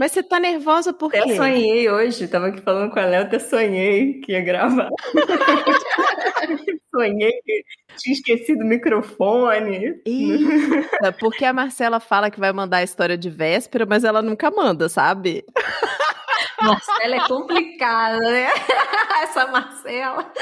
Mas você tá nervosa por quê? Até sonhei hoje, tava aqui falando com a Léo, até sonhei que ia gravar. sonhei que tinha esquecido o microfone. Eita, porque a Marcela fala que vai mandar a história de véspera, mas ela nunca manda, sabe? Marcela é complicada, né? Essa Marcela.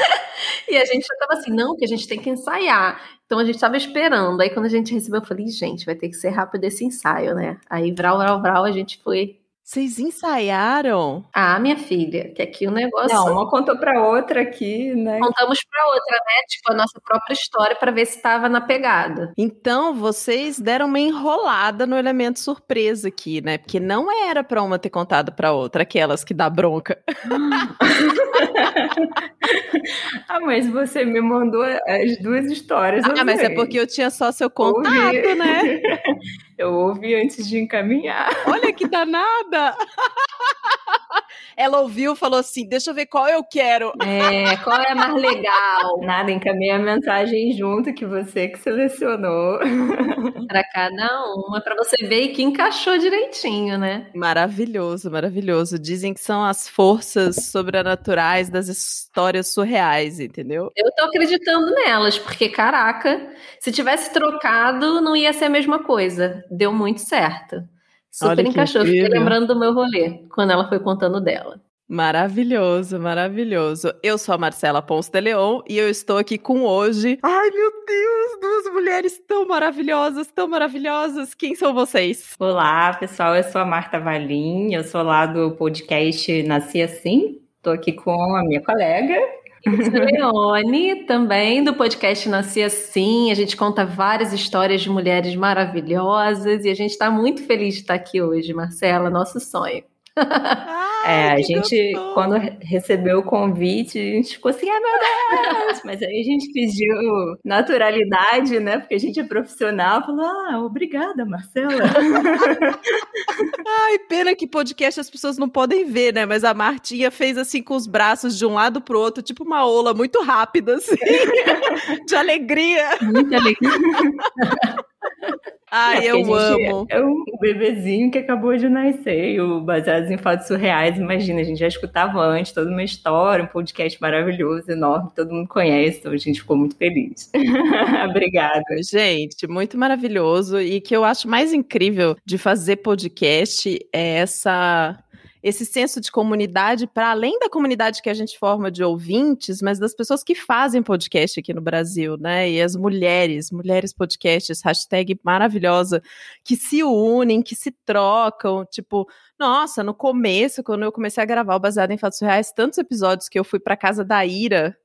E a gente já tava assim, não, que a gente tem que ensaiar. Então a gente tava esperando. Aí quando a gente recebeu, eu falei, gente, vai ter que ser rápido esse ensaio, né? Aí, vral, vral, vral, a gente foi vocês ensaiaram? Ah, minha filha, que aqui o negócio. Não, uma contou para outra aqui, né? Contamos para outra, né? Tipo, a nossa própria história para ver se estava na pegada. Então, vocês deram uma enrolada no elemento surpresa aqui, né? Porque não era para uma ter contado para outra, aquelas que dá bronca. ah, mas você me mandou as duas histórias. Ah, mas é porque eu tinha só seu contato, ouvi. né? eu ouvi antes de encaminhar. Olha que danada! Ela ouviu, falou assim: deixa eu ver qual eu quero. É, qual é a mais legal? Nada, encaminhei a mensagem junto que você que selecionou. para cada uma, para você ver que encaixou direitinho, né? Maravilhoso, maravilhoso. Dizem que são as forças sobrenaturais das histórias surreais, entendeu? Eu tô acreditando nelas, porque caraca, se tivesse trocado, não ia ser a mesma coisa. Deu muito certo. Super encaixou. Fiquei lembrando do meu rolê, quando ela foi contando dela. Maravilhoso, maravilhoso. Eu sou a Marcela Ponce de Leon e eu estou aqui com hoje. Ai, meu Deus, duas mulheres tão maravilhosas, tão maravilhosas. Quem são vocês? Olá, pessoal. Eu sou a Marta Valim, eu sou lá do podcast Nasci Assim. Estou aqui com a minha colega, Leone, também do podcast Nasci Assim. A gente conta várias histórias de mulheres maravilhosas e a gente está muito feliz de estar aqui hoje, Marcela, nosso sonho. Ai, é, a gente, gostoso. quando recebeu o convite, a gente ficou assim, ah, meu Deus! Mas aí a gente pediu naturalidade, né? Porque a gente é profissional, falou, ah, obrigada, Marcela. Ai, pena que podcast as pessoas não podem ver, né? Mas a Martinha fez assim com os braços de um lado pro outro, tipo uma ola muito rápida, assim, de alegria. Muita alegria. Ai, é, eu amo. É um bebezinho que acabou de nascer, o Baseados em Fatos Surreais. Imagina, a gente já escutava antes toda uma história, um podcast maravilhoso, enorme, todo mundo conhece, então a gente ficou muito feliz. Obrigada. Gente, muito maravilhoso. E que eu acho mais incrível de fazer podcast é essa esse senso de comunidade para além da comunidade que a gente forma de ouvintes, mas das pessoas que fazem podcast aqui no Brasil, né? E as mulheres, mulheres podcasts, hashtag maravilhosa, que se unem, que se trocam, tipo, nossa, no começo, quando eu comecei a gravar o Baseado em Fatos Reais, tantos episódios que eu fui para casa da Ira,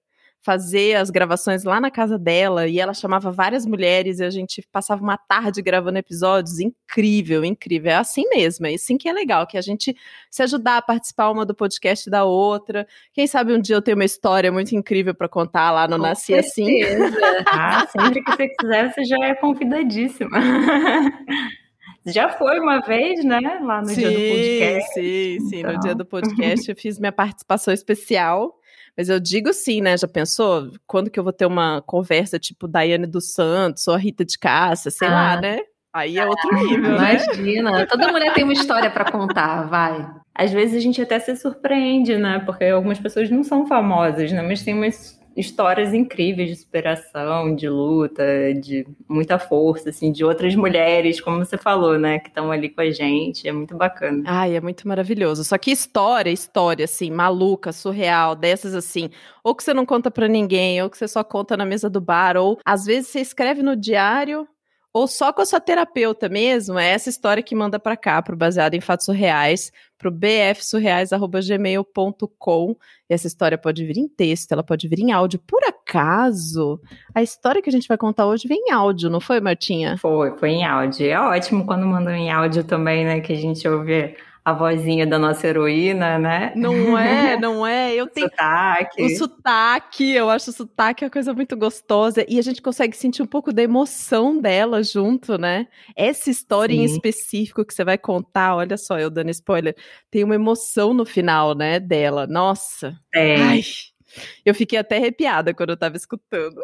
fazer as gravações lá na casa dela e ela chamava várias mulheres e a gente passava uma tarde gravando episódios. Incrível, incrível. É assim mesmo, é assim que é legal, que a gente se ajudar a participar uma do podcast da outra. Quem sabe um dia eu tenho uma história muito incrível para contar lá no Com Nasci Assim. ah, sempre que você quiser, você já é convidadíssima. Já foi uma vez, né? Lá no sim, dia do podcast. Sim, sim. Então. No dia do podcast eu fiz minha participação especial. Mas eu digo sim, né? Já pensou? Quando que eu vou ter uma conversa tipo Daiane dos Santos ou a Rita de Cássia, sei ah. lá, né? Aí é outro nível, né? Imagina, toda mulher tem uma história para contar, vai. Às vezes a gente até se surpreende, né? Porque algumas pessoas não são famosas, né? Mas tem umas histórias incríveis de superação, de luta, de muita força, assim, de outras mulheres, como você falou, né, que estão ali com a gente. É muito bacana. Ai, é muito maravilhoso. Só que história, história, assim, maluca, surreal, dessas assim, ou que você não conta para ninguém, ou que você só conta na mesa do bar, ou às vezes você escreve no diário ou só com a sua terapeuta mesmo, é essa história que manda para cá, pro baseado em fatos surreais, pro bfsurreais@gmail.com. E essa história pode vir em texto, ela pode vir em áudio. Por acaso, a história que a gente vai contar hoje vem em áudio, não foi, Martinha? Foi, foi em áudio. É ótimo quando mandam em áudio também, né, que a gente ouve a vozinha da nossa heroína, né? Não é, não é. Eu tenho sotaque. o sotaque. Eu acho o sotaque uma coisa muito gostosa e a gente consegue sentir um pouco da emoção dela junto, né? Essa história Sim. em específico que você vai contar, olha só, eu dando spoiler, tem uma emoção no final, né, dela. Nossa. É. Ai. Eu fiquei até arrepiada quando eu tava escutando.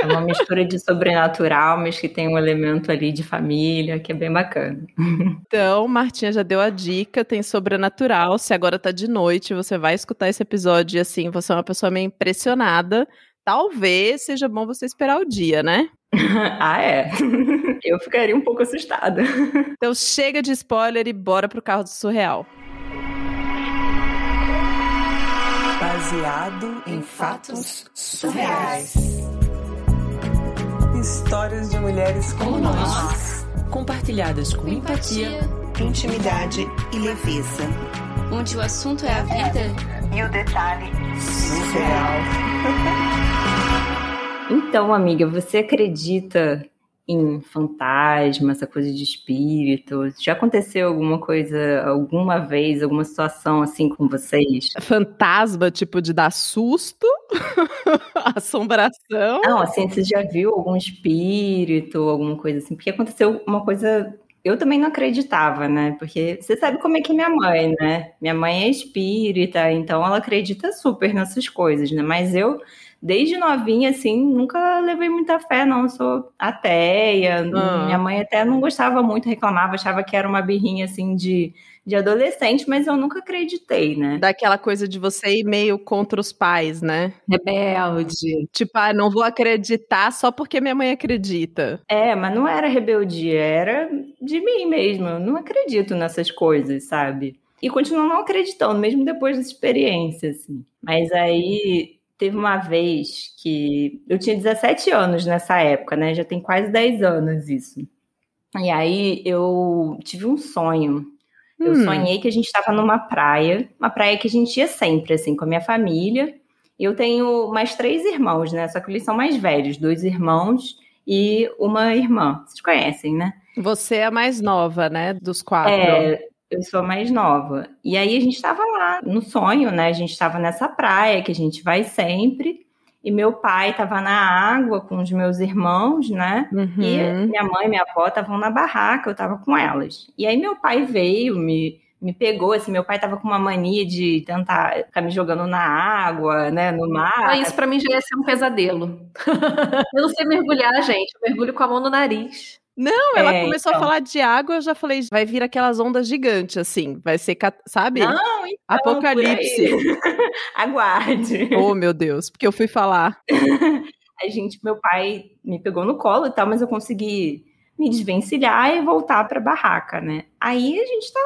É uma mistura de sobrenatural, mas que tem um elemento ali de família, que é bem bacana. Então, Martinha já deu a dica, tem sobrenatural. Se agora tá de noite, você vai escutar esse episódio e assim, você é uma pessoa meio impressionada. Talvez seja bom você esperar o dia, né? ah, é. Eu ficaria um pouco assustada. Então chega de spoiler e bora pro carro do surreal. Baseado em fatos surreais. Histórias de mulheres como nós, compartilhadas com empatia, intimidade e leveza. Onde o assunto é a vida e o detalhe surreal. Então, amiga, você acredita em fantasma, essa coisa de espírito? Já aconteceu alguma coisa, alguma vez, alguma situação assim com vocês? Fantasma, tipo de dar susto? Assombração? Não, assim, você já viu algum espírito, alguma coisa assim? Porque aconteceu uma coisa eu também não acreditava, né? Porque você sabe como é que é minha mãe, né? Minha mãe é espírita, então ela acredita super nessas coisas, né? Mas eu desde novinha, assim, nunca levei muita fé, não. Eu sou ateia. Ah. Minha mãe até não gostava muito, reclamava, achava que era uma birrinha, assim, de, de adolescente, mas eu nunca acreditei, né? Daquela coisa de você ir meio contra os pais, né? Rebelde. Tipo, ah, não vou acreditar só porque minha mãe acredita. É, mas não era rebeldia, era de mim mesmo. Eu não acredito nessas coisas, sabe? E continuo não acreditando, mesmo depois dessa experiência, assim. Mas aí Teve uma vez que eu tinha 17 anos nessa época, né? Já tem quase 10 anos isso. E aí eu tive um sonho. Eu hum. sonhei que a gente estava numa praia, uma praia que a gente ia sempre, assim, com a minha família. Eu tenho mais três irmãos, né? Só que eles são mais velhos, dois irmãos e uma irmã. Vocês conhecem, né? Você é a mais nova, né? Dos quatro. É, eu sou mais nova. E aí a gente estava lá no sonho, né? A gente estava nessa praia que a gente vai sempre. E meu pai estava na água com os meus irmãos, né? Uhum. E minha mãe e minha avó estavam na barraca, eu estava com elas. E aí meu pai veio, me, me pegou, assim, meu pai estava com uma mania de tentar ficar me jogando na água, né, no mar. Ah, isso para mim já ia ser um pesadelo. eu não sei mergulhar, gente, eu mergulho com a mão no nariz. Não, ela é, começou então. a falar de água, eu já falei, vai vir aquelas ondas gigantes, assim, vai ser, sabe? Não, então, Apocalipse. Aguarde. Oh, meu Deus, porque eu fui falar. a gente, meu pai me pegou no colo e tal, mas eu consegui me desvencilhar e voltar para a barraca, né? Aí a gente tá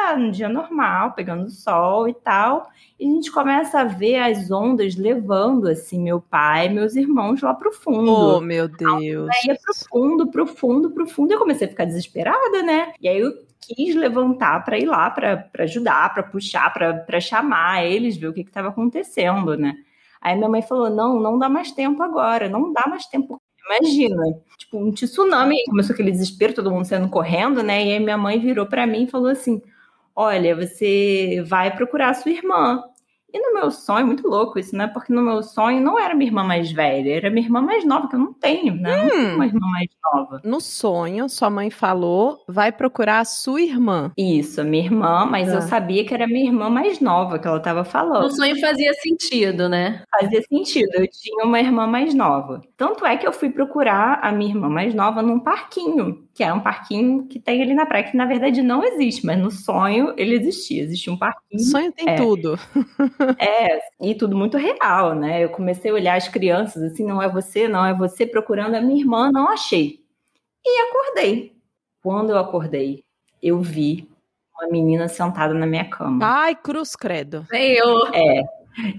lá no dia normal, pegando sol e tal, e a gente começa a ver as ondas levando assim meu pai e meus irmãos lá pro fundo. Oh, meu Deus. Aí ia pro fundo, pro fundo, pro fundo, eu comecei a ficar desesperada, né? E aí eu quis levantar para ir lá para ajudar, para puxar, para chamar eles, ver o que estava acontecendo, né? Aí minha mãe falou: não, não dá mais tempo agora, não dá mais tempo, Imagina, tipo, um tsunami, começou aquele desespero, todo mundo saindo correndo, né? E aí minha mãe virou para mim e falou assim: Olha, você vai procurar a sua irmã. E no meu sonho, muito louco isso, né? Porque no meu sonho não era minha irmã mais velha, era minha irmã mais nova, que eu não tenho, né? Hum. Não tenho uma irmã mais nova. No sonho, sua mãe falou, vai procurar a sua irmã. Isso, a minha irmã, mas ah. eu sabia que era minha irmã mais nova que ela estava falando. No sonho fazia sentido, né? Fazia sentido, eu tinha uma irmã mais nova. Tanto é que eu fui procurar a minha irmã mais nova num parquinho que é um parquinho que tem ali na praia, que na verdade não existe, mas no sonho ele existia. Existia um parquinho. Sonho tem é, tudo. é, e tudo muito real, né? Eu comecei a olhar as crianças assim, não é você, não é você, procurando a minha irmã, não achei. E acordei. Quando eu acordei, eu vi uma menina sentada na minha cama. Ai, cruz credo. Eu. É,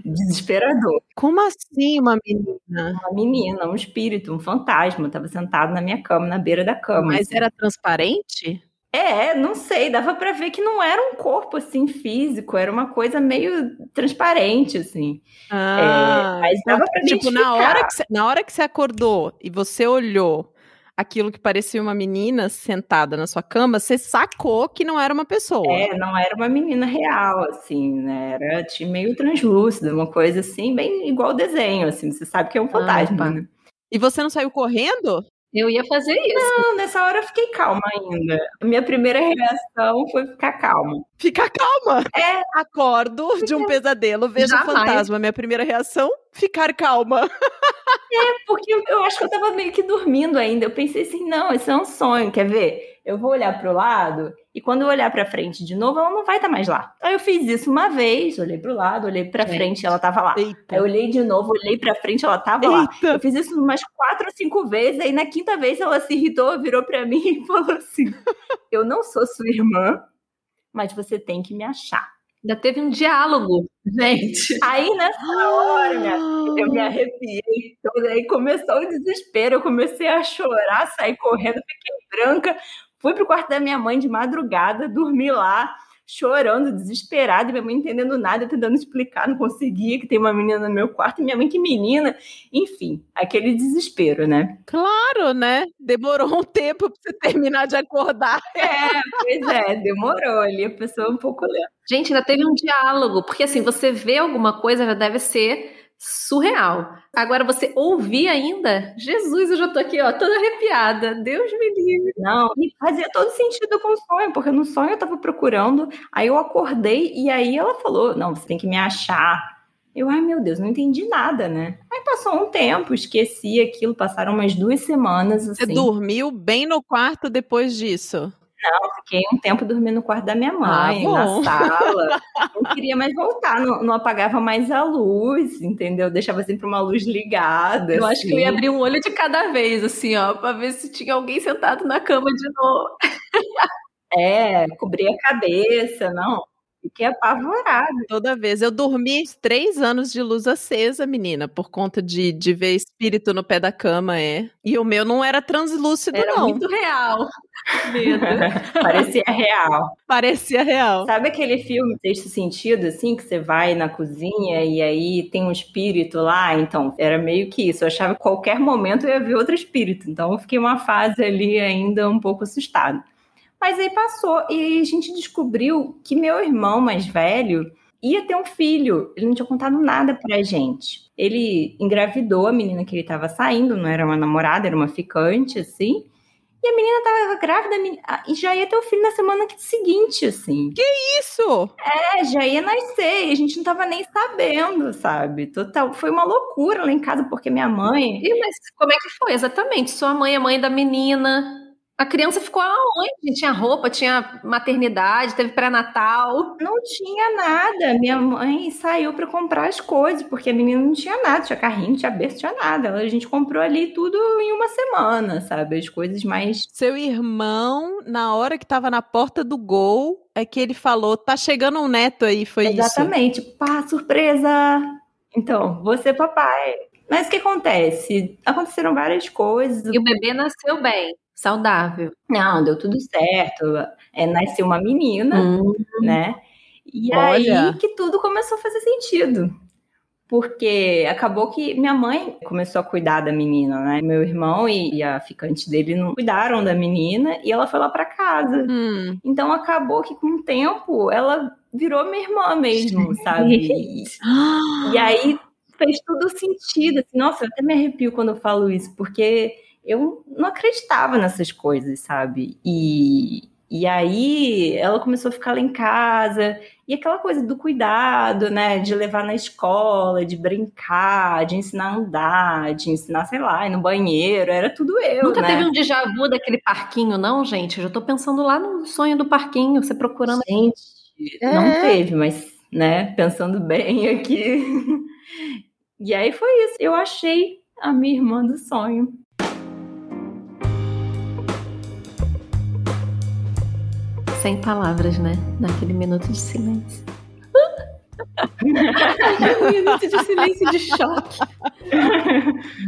Desesperador. Como assim uma menina? Uma menina, um espírito, um fantasma. Estava sentado na minha cama, na beira da cama. Mas assim. era transparente? É, não sei, dava para ver que não era um corpo assim físico, era uma coisa meio transparente assim. É, ah, é, mas dava para tipo na hora que na hora que você acordou e você olhou aquilo que parecia uma menina sentada na sua cama, você sacou que não era uma pessoa. É, não era uma menina real, assim, né? Era meio translúcida, uma coisa assim, bem igual desenho, assim, você sabe que é um fantasma, ah, né? E você não saiu correndo? Eu ia fazer isso. Não, nessa hora eu fiquei calma ainda. A minha primeira reação foi ficar calma. Fica calma. É. Acordo de um pesadelo, vejo um Jamais. fantasma. Minha primeira reação, ficar calma. Porque eu, acho que eu tava meio que dormindo ainda. Eu pensei assim, não, esse é um sonho, quer ver? Eu vou olhar pro lado e quando eu olhar pra frente de novo, ela não vai estar mais lá. Aí eu fiz isso uma vez, olhei pro lado, olhei pra Gente. frente e ela tava lá. Aí Eita. eu olhei de novo, olhei pra frente, ela tava lá. Eita. Eu fiz isso umas quatro ou cinco vezes, aí na quinta vez ela se irritou, virou pra mim e falou assim: Eu não sou sua irmã, mas você tem que me achar. Ainda teve um diálogo, gente. Aí nessa hora, minha filha, eu me arrepiei toda, aí começou o desespero, eu comecei a chorar, saí correndo, fiquei branca, fui pro quarto da minha mãe de madrugada, dormi lá, chorando, desesperada, e minha mãe não entendendo nada, tentando explicar, não conseguia, que tem uma menina no meu quarto, e minha mãe, que menina, enfim, aquele desespero, né? Claro, né? Demorou um tempo pra você terminar de acordar. É, pois é, demorou ali, a pessoa um pouco lenta. Gente, ainda teve um diálogo, porque assim, você vê alguma coisa já deve ser surreal. Agora você ouvir ainda, Jesus, eu já tô aqui, ó, toda arrepiada. Deus me livre. Não, e fazia todo sentido com o sonho, porque no sonho eu tava procurando, aí eu acordei e aí ela falou: Não, você tem que me achar. Eu, ai meu Deus, não entendi nada, né? Aí passou um tempo, esqueci aquilo, passaram umas duas semanas Você assim. dormiu bem no quarto depois disso. Fiquei um tempo dormindo no quarto da minha mãe, Ah, na sala. Não queria mais voltar, não, não apagava mais a luz, entendeu? Deixava sempre uma luz ligada. Eu acho que eu ia assim. abrir um olho de cada vez, assim, ó, pra ver se tinha alguém sentado na cama de novo. É, cobria a cabeça, não. Fiquei apavorada. Toda vez. Eu dormi três anos de luz acesa, menina, por conta de, de ver espírito no pé da cama, é. E o meu não era translúcido, Era não. muito real. Medo. Parecia real. Parecia real. Sabe aquele filme Sexto Sentido, assim, que você vai na cozinha e aí tem um espírito lá? Então, era meio que isso. Eu achava que qualquer momento eu ia ver outro espírito. Então, eu fiquei uma fase ali ainda um pouco assustada. Mas aí passou e a gente descobriu que meu irmão mais velho ia ter um filho. Ele não tinha contado nada pra gente. Ele engravidou a menina que ele tava saindo, não era uma namorada, era uma ficante, assim. E a menina tava grávida e já ia ter o filho na semana seguinte, assim. Isso! É, já ia nascer, e a gente não tava nem sabendo, sabe? Total, foi uma loucura lá em casa, porque minha mãe Ih, mas como é que foi exatamente? Sua mãe, a mãe da menina. A criança ficou aonde? Tinha roupa, tinha maternidade, teve pré-natal. não tinha nada. Minha mãe saiu pra comprar as coisas, porque a menina não tinha nada, tinha carrinho, não tinha berço, não tinha nada. A gente comprou ali tudo em uma semana, sabe? As coisas mais. Seu irmão, na hora que tava na porta do gol, é que ele falou: tá chegando um neto aí, foi isso. Exatamente. Pá, surpresa! Então, você, papai. Mas o que acontece? Aconteceram várias coisas. E o bebê nasceu bem, saudável. Não, deu tudo certo. É, nasceu uma menina. né? E Olha. aí que tudo começou a fazer sentido. Porque acabou que minha mãe começou a cuidar da menina, né? Meu irmão e e a ficante dele não cuidaram da menina e ela foi lá pra casa. Hum, Então acabou que com o tempo ela virou minha irmã mesmo, sabe? E, e aí fez todo sentido. Assim, nossa, eu até me arrepio quando eu falo isso, porque eu não acreditava nessas coisas, sabe? E, e aí ela começou a ficar lá em casa, e aquela coisa do cuidado, né? De levar na escola, de brincar, de ensinar a andar, de ensinar, sei lá, ir no banheiro, era tudo eu. Nunca né? teve um déjà vu daquele parquinho, não, gente? Eu já tô pensando lá no sonho do parquinho, você procurando. Gente, É. não teve, mas, né, pensando bem aqui. E aí foi isso. Eu achei a minha irmã do sonho. Sem palavras, né? Naquele minuto de silêncio. um minuto de silêncio de choque.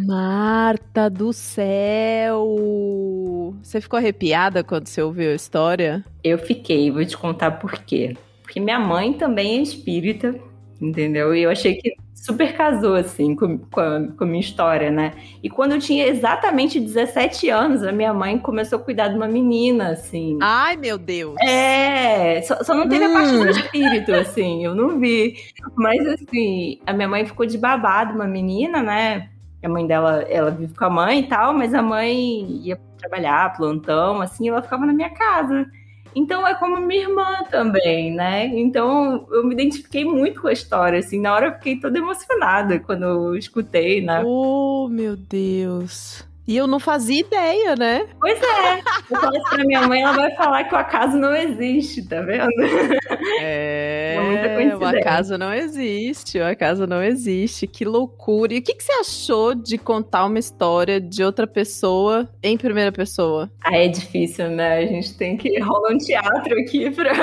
Marta do céu! Você ficou arrepiada quando você ouviu a história? Eu fiquei, vou te contar por quê. Porque minha mãe também é espírita, entendeu? E eu achei que super casou, assim, com, com, a, com a minha história, né? E quando eu tinha exatamente 17 anos, a minha mãe começou a cuidar de uma menina, assim. Ai, meu Deus! É, só, só não teve a parte Hum. do espírito, assim, eu não vi. Mas, assim, a minha mãe ficou de babado, uma menina, né? A mãe dela, ela vive com a mãe e tal, mas a mãe ia trabalhar, plantão, assim, ela ficava na minha casa. Então é como minha irmã também, né? Então eu me identifiquei muito com a história, assim. Na hora eu fiquei toda emocionada quando eu escutei, né? Oh, meu Deus. E eu não fazia ideia, né? Pois é. Eu falei isso pra minha mãe, ela vai falar que o acaso não existe, tá vendo? É, é o acaso não existe, o acaso não existe. Que loucura. E o que, que você achou de contar uma história de outra pessoa em primeira pessoa? Ah, é difícil, né? A gente tem que rolar um teatro aqui pra,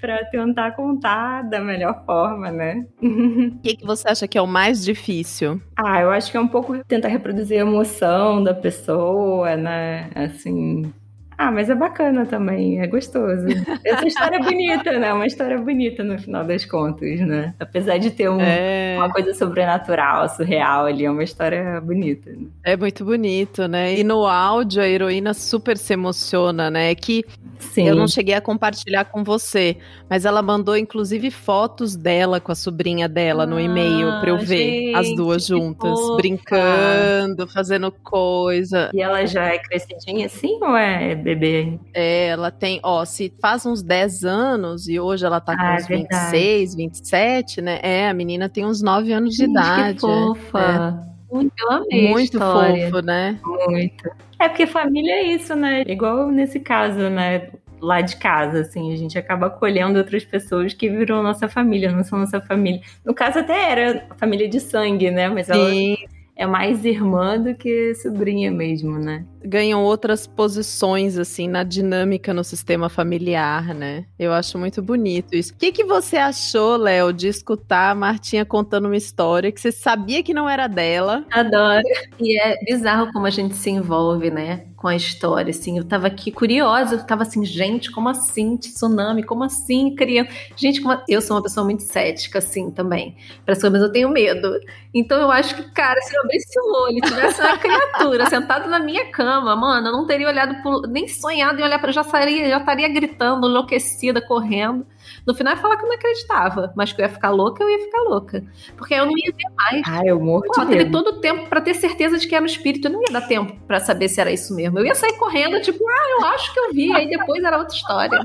pra tentar contar da melhor forma, né? O que, que você acha que é o mais difícil? Ah, eu acho que é um pouco tentar reproduzir a emoção da pessoa, né? Assim, ah, mas é bacana também, é gostoso. Essa história é bonita, né? Uma história bonita no final das contas, né? Apesar de ter um, é... uma coisa sobrenatural, surreal ali, é uma história bonita. Né? É muito bonito, né? E no áudio a heroína super se emociona, né? Que Sim. eu não cheguei a compartilhar com você, mas ela mandou inclusive fotos dela com a sobrinha dela ah, no e-mail pra eu ver gente, as duas juntas, brincando, fazendo coisa. E ela já é crescidinha assim ou é bebê. É, ela tem, ó, se faz uns 10 anos e hoje ela tá com ah, uns é 26, 27, né? É, a menina tem uns 9 anos de idade. Que fofa. É. Muito, eu amei Muito fofo, né? Muito. É porque família é isso, né? Igual nesse caso, né? Lá de casa, assim, a gente acaba acolhendo outras pessoas que viram nossa família, não são nossa família. No caso, até era família de sangue, né? Mas ela Sim. É mais irmã do que sobrinha mesmo, né? ganham outras posições, assim, na dinâmica no sistema familiar, né? Eu acho muito bonito isso. O que, que você achou, Léo, de escutar a Martinha contando uma história que você sabia que não era dela? Adoro. E é bizarro como a gente se envolve, né? Com a história, assim. Eu tava aqui curiosa, eu tava assim, gente, como assim? Tsunami, como assim? Criança. Gente, como... eu sou uma pessoa muito cética, assim, também. Para mas eu tenho medo. Então eu acho que, cara, se eu abrisse o olho e tivesse uma criatura sentada na minha cama, mano, eu não teria olhado pro, nem sonhado em olhar para já estaria, já estaria gritando, enlouquecida, correndo. No final, ia falar que eu não acreditava, mas que eu ia ficar louca, eu ia ficar louca. Porque eu não ia ver mais. Ah, eu morro Pô, eu teria todo o tempo para ter certeza de que era um espírito. Eu não ia dar tempo para saber se era isso mesmo. Eu ia sair correndo, tipo, ah, eu acho que eu vi. Aí depois era outra história.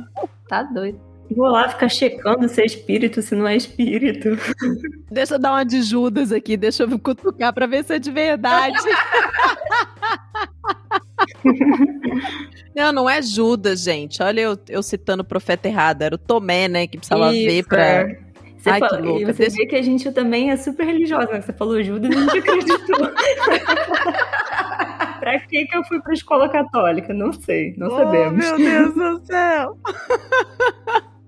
Tá doido. Vou lá ficar checando se é espírito, se não é espírito. Deixa eu dar uma de Judas aqui, deixa eu cutucar pra ver se é de verdade. não, não é Judas, gente. Olha eu, eu citando o profeta errado. Era o Tomé, né, que precisava Isso, ver pra... É. Você Ai, fala. E você Deixa... vê que a gente também é super religiosa, né? Você falou Judas e a gente acreditou. pra que que eu fui pra escola católica? Não sei, não oh, sabemos. Meu Deus do céu!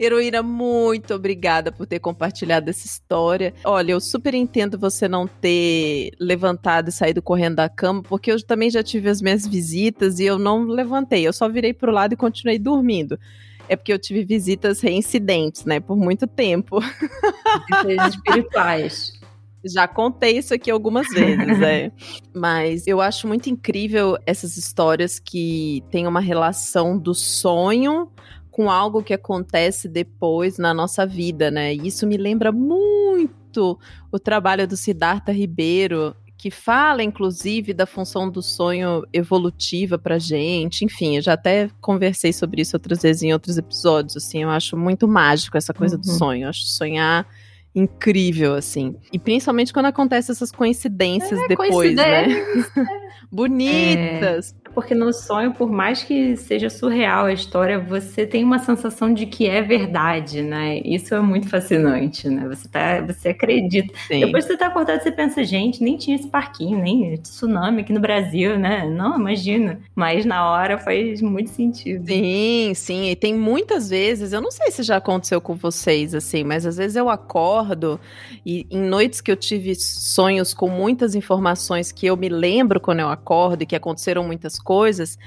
Heroína, muito obrigada por ter compartilhado essa história. Olha, eu super entendo você não ter levantado e saído correndo da cama, porque eu também já tive as minhas visitas e eu não levantei, eu só virei pro lado e continuei dormindo. É porque eu tive visitas reincidentes, né, por muito tempo. Visitas espirituais. Já contei isso aqui algumas vezes, é. Mas eu acho muito incrível essas histórias que têm uma relação do sonho com algo que acontece depois na nossa vida, né? E isso me lembra muito o trabalho do Siddhartha Ribeiro, que fala, inclusive, da função do sonho evolutiva pra gente. Enfim, eu já até conversei sobre isso outras vezes em outros episódios, assim, eu acho muito mágico essa coisa uhum. do sonho. Eu acho sonhar incrível, assim. E principalmente quando acontecem essas coincidências é, depois, né? Bonitas. É. Porque no sonho, por mais que seja surreal a história, você tem uma sensação de que é verdade, né? Isso é muito fascinante, né? Você, tá, você acredita. Sim. Depois que você tá acordado, você pensa, gente, nem tinha esse parquinho, nem tsunami aqui no Brasil, né? Não, imagina. Mas na hora faz muito sentido. Sim, sim. E tem muitas vezes, eu não sei se já aconteceu com vocês, assim, mas às vezes eu acordo e em noites que eu tive sonhos com muitas informações que eu me lembro quando eu acordo e que aconteceram muitas coisas,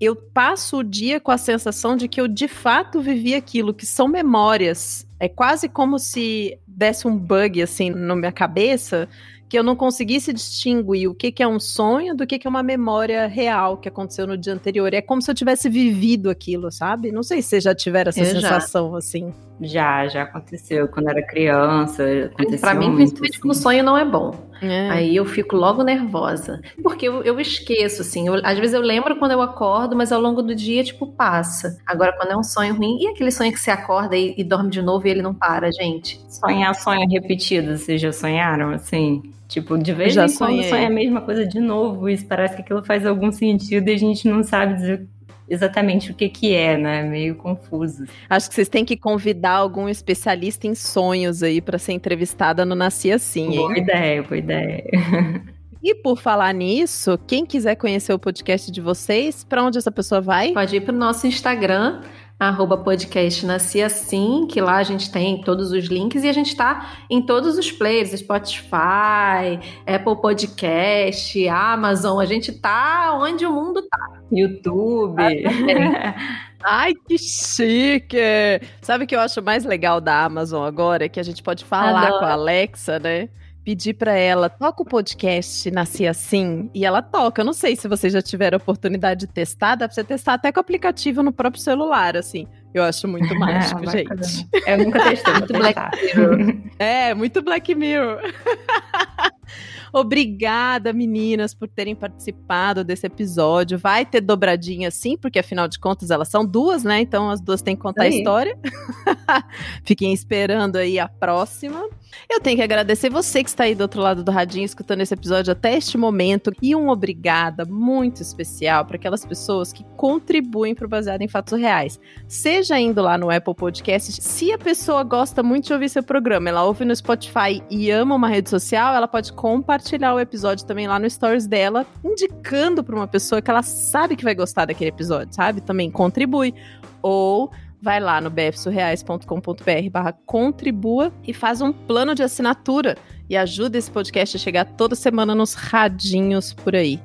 eu passo o dia com a sensação de que eu de fato vivi aquilo, que são memórias. É quase como se desse um bug assim na minha cabeça, que eu não conseguisse distinguir o que, que é um sonho do que, que é uma memória real que aconteceu no dia anterior. É como se eu tivesse vivido aquilo, sabe? Não sei se vocês já tiveram essa eu sensação já. assim. Já, já aconteceu. Quando era criança, aconteceu Pra mim, muito, principalmente assim. quando o sonho não é bom. É. Aí eu fico logo nervosa. Porque eu, eu esqueço, assim. eu- às vezes eu lembro quando eu acordo, mas ao longo do dia, tipo, passa. Agora, quando é um sonho ruim, e aquele sonho que você acorda e, e dorme de novo e ele não para, gente? Sonhar sonho repetido, vocês já sonharam, assim? Tipo, de vez Já em quando sonha a mesma coisa de novo, e parece que aquilo faz algum sentido e a gente não sabe dizer exatamente o que que é, né? Meio confuso. Acho que vocês têm que convidar algum especialista em sonhos aí pra ser entrevistada no Nasci Assim, hein? Boa ideia, boa ideia. E por falar nisso, quem quiser conhecer o podcast de vocês, pra onde essa pessoa vai? Pode ir pro nosso Instagram, arroba podcast Nasci Assim, que lá a gente tem todos os links e a gente tá em todos os players, Spotify, Apple Podcast, Amazon, a gente tá onde o mundo tá. YouTube. Ai, que chique! Sabe o que eu acho mais legal da Amazon agora? É que a gente pode falar Adoro. com a Alexa, né? Pedir pra ela, toca o podcast Nasci Assim, e ela toca. Eu não sei se vocês já tiveram a oportunidade de testar, dá pra você testar até com o aplicativo no próprio celular, assim. Eu acho muito mágico, Ah, gente. Eu nunca testei, Muito Black testar. É, muito Black Mirror. Obrigada, meninas, por terem participado desse episódio. Vai ter dobradinha sim, porque afinal de contas elas são duas, né? Então as duas têm que contar a Aí. história. Fiquem esperando aí a próxima. Eu tenho que agradecer você que está aí do outro lado do radinho escutando esse episódio até este momento e um obrigada muito especial para aquelas pessoas que contribuem para o Baseado em Fatos Reais. Seja indo lá no Apple Podcast, se a pessoa gosta muito de ouvir seu programa, ela ouve no Spotify e ama uma rede social, ela pode compartilhar o episódio também lá no Stories dela, indicando para uma pessoa que ela sabe que vai gostar daquele episódio, sabe? Também contribui. Ou vai lá no bfsurreais.com.br barra contribua e faz um plano de assinatura e ajuda esse podcast a chegar toda semana nos radinhos por aí.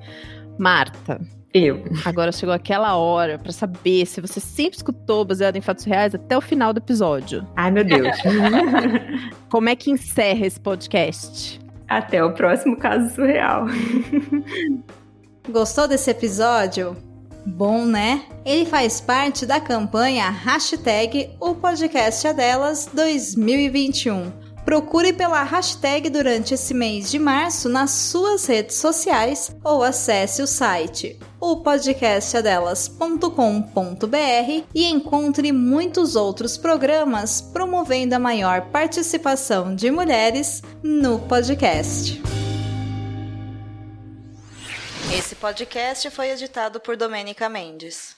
Marta, Eu. agora chegou aquela hora pra saber se você sempre escutou baseado em fatos reais até o final do episódio. Ai, meu Deus. Como é que encerra esse podcast? Até o próximo caso surreal. Gostou desse episódio? Bom, né? Ele faz parte da campanha hashtag O Podcast é Delas 2021. Procure pela hashtag durante esse mês de março nas suas redes sociais ou acesse o site opodcastadelas.com.br e encontre muitos outros programas promovendo a maior participação de mulheres no podcast. Esse podcast foi editado por Domênica Mendes.